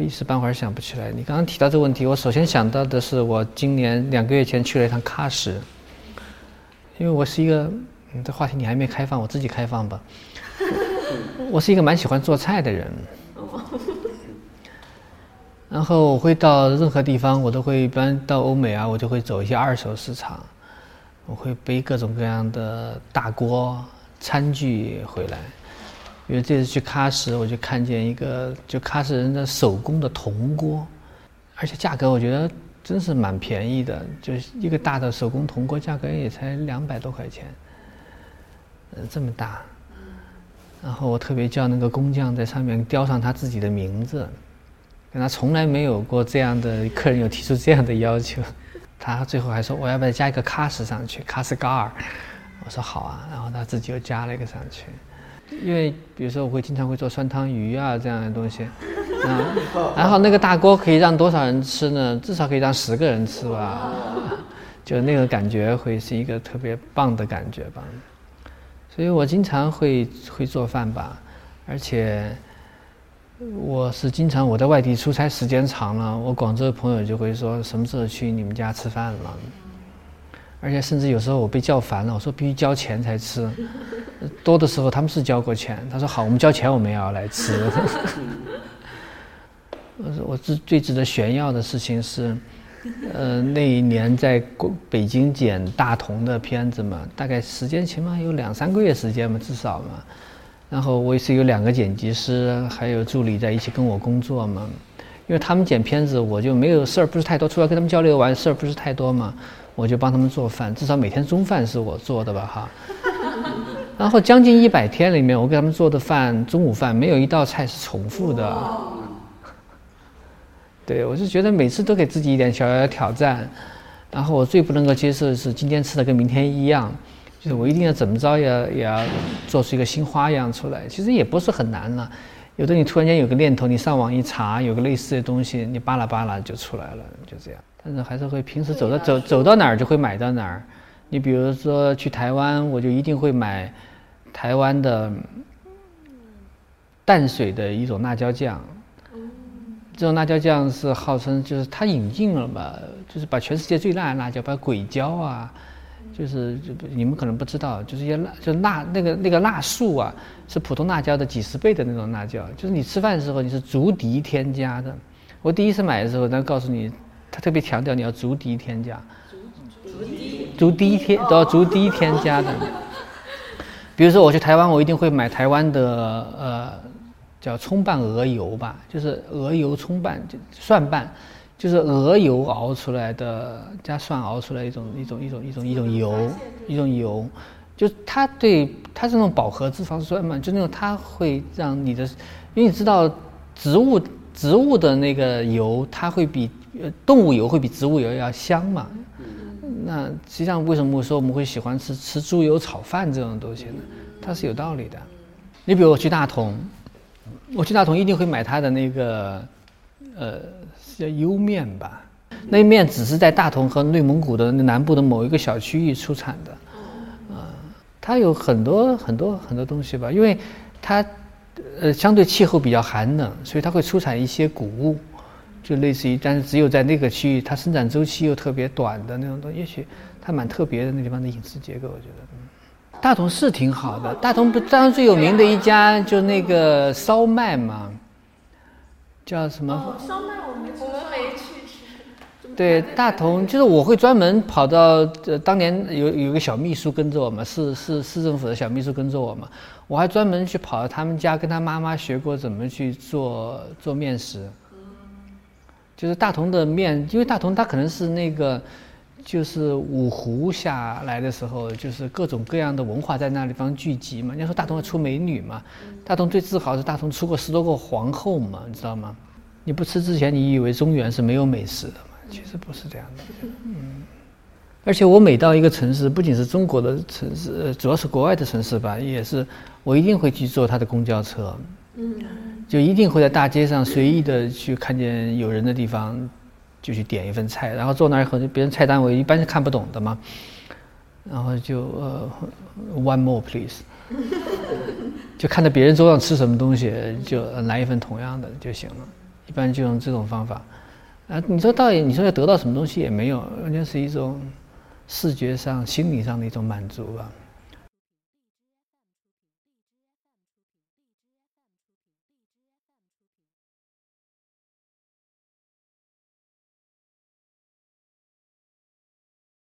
一时半会儿想不起来。你刚刚提到这个问题，我首先想到的是我今年两个月前去了一趟喀什，因为我是一个，嗯，这话题你还没开放，我自己开放吧。我是一个蛮喜欢做菜的人，然后我会到任何地方，我都会一般到欧美啊，我就会走一些二手市场，我会背各种各样的大锅餐具回来。因为这次去喀什，我就看见一个就喀什人的手工的铜锅，而且价格我觉得真是蛮便宜的，就是一个大的手工铜锅，价格也才两百多块钱，呃，这么大。然后我特别叫那个工匠在上面雕上他自己的名字，跟他从来没有过这样的客人有提出这样的要求，他最后还说我要不要加一个喀什上去，喀什嘎尔，我说好啊，然后他自己又加了一个上去。因为比如说我会经常会做酸汤鱼啊这样的东西，啊，然后那个大锅可以让多少人吃呢？至少可以让十个人吃吧，就那个感觉会是一个特别棒的感觉吧。所以我经常会会做饭吧，而且我是经常我在外地出差时间长了，我广州的朋友就会说什么时候去你们家吃饭了。而且甚至有时候我被叫烦了，我说必须交钱才吃。多的时候他们是交过钱，他说好，我们交钱我们也要来吃。我我最最值得炫耀的事情是，呃，那一年在北京剪大同的片子嘛，大概时间起码有两三个月时间嘛，至少嘛。然后我也是有两个剪辑师，还有助理在一起跟我工作嘛。因为他们剪片子，我就没有事儿，不是太多，除了跟他们交流完事儿不是太多嘛。我就帮他们做饭，至少每天中饭是我做的吧，哈。然后将近一百天里面，我给他们做的饭，中午饭没有一道菜是重复的。对，我就觉得每次都给自己一点小小的挑战。然后我最不能够接受的是今天吃的跟明天一样，就是我一定要怎么着也也要做出一个新花样出来。其实也不是很难了，有的你突然间有个念头，你上网一查，有个类似的东西，你巴拉巴拉就出来了，就这样。但是还是会平时走到走走到哪儿就会买到哪儿。你比如说去台湾，我就一定会买台湾的淡水的一种辣椒酱。这种辣椒酱是号称就是它引进了嘛，就是把全世界最辣的辣椒，把鬼椒啊，就是就你们可能不知道，就是一些辣就辣那个那个辣素啊，是普通辣椒的几十倍的那种辣椒。就是你吃饭的时候你是足底添加的。我第一次买的时候，他告诉你。他特别强调你要足低添加，足低足低添都要足低添加的。比如说我去台湾，我一定会买台湾的呃叫葱拌鹅油吧，就是鹅油葱拌就蒜拌，就是鹅油熬出来的加蒜熬出来一种一种一种一种一种油一种油，就它对它是那种饱和脂肪酸嘛，就那种它会让你的，因为你知道植物植物的那个油它会比。呃，动物油会比植物油要香嘛？那实际上为什么我说我们会喜欢吃吃猪油炒饭这种东西呢？它是有道理的。你比如我去大同，我去大同一定会买它的那个，呃，是叫莜面吧？那面只是在大同和内蒙古的南部的某一个小区域出产的，啊，它有很多很多很多东西吧？因为它呃相对气候比较寒冷，所以它会出产一些谷物。就类似于，但是只有在那个区域，它生长周期又特别短的那种东西，也许它蛮特别的那地方的饮食结构，我觉得。大同是挺好的，大同不，大同最有名的一家就那个烧麦嘛，叫什么？烧麦我们我们没去吃。对，大同就是我会专门跑到，呃，当年有有个小秘书跟着我嘛，市市市政府的小秘书跟着我嘛，我还专门去跑到他们家跟他妈妈学过怎么去做做面食。就是大同的面，因为大同它可能是那个，就是五湖下来的时候，就是各种各样的文化在那地方聚集嘛。人家说大同要出美女嘛，大同最自豪是大同出过十多个皇后嘛，你知道吗？你不吃之前，你以为中原是没有美食的嘛？其实不是这样的。嗯，而且我每到一个城市，不仅是中国的城市，主要是国外的城市吧，也是我一定会去坐他的公交车。嗯。就一定会在大街上随意的去看见有人的地方，就去点一份菜，然后坐那儿以后，别人菜单我一般是看不懂的嘛，然后就呃，one more please，就看着别人桌上吃什么东西，就来一份同样的就行了。一般就用这种方法。啊，你说到底，你说要得到什么东西也没有，完全是一种视觉上、心理上的一种满足吧。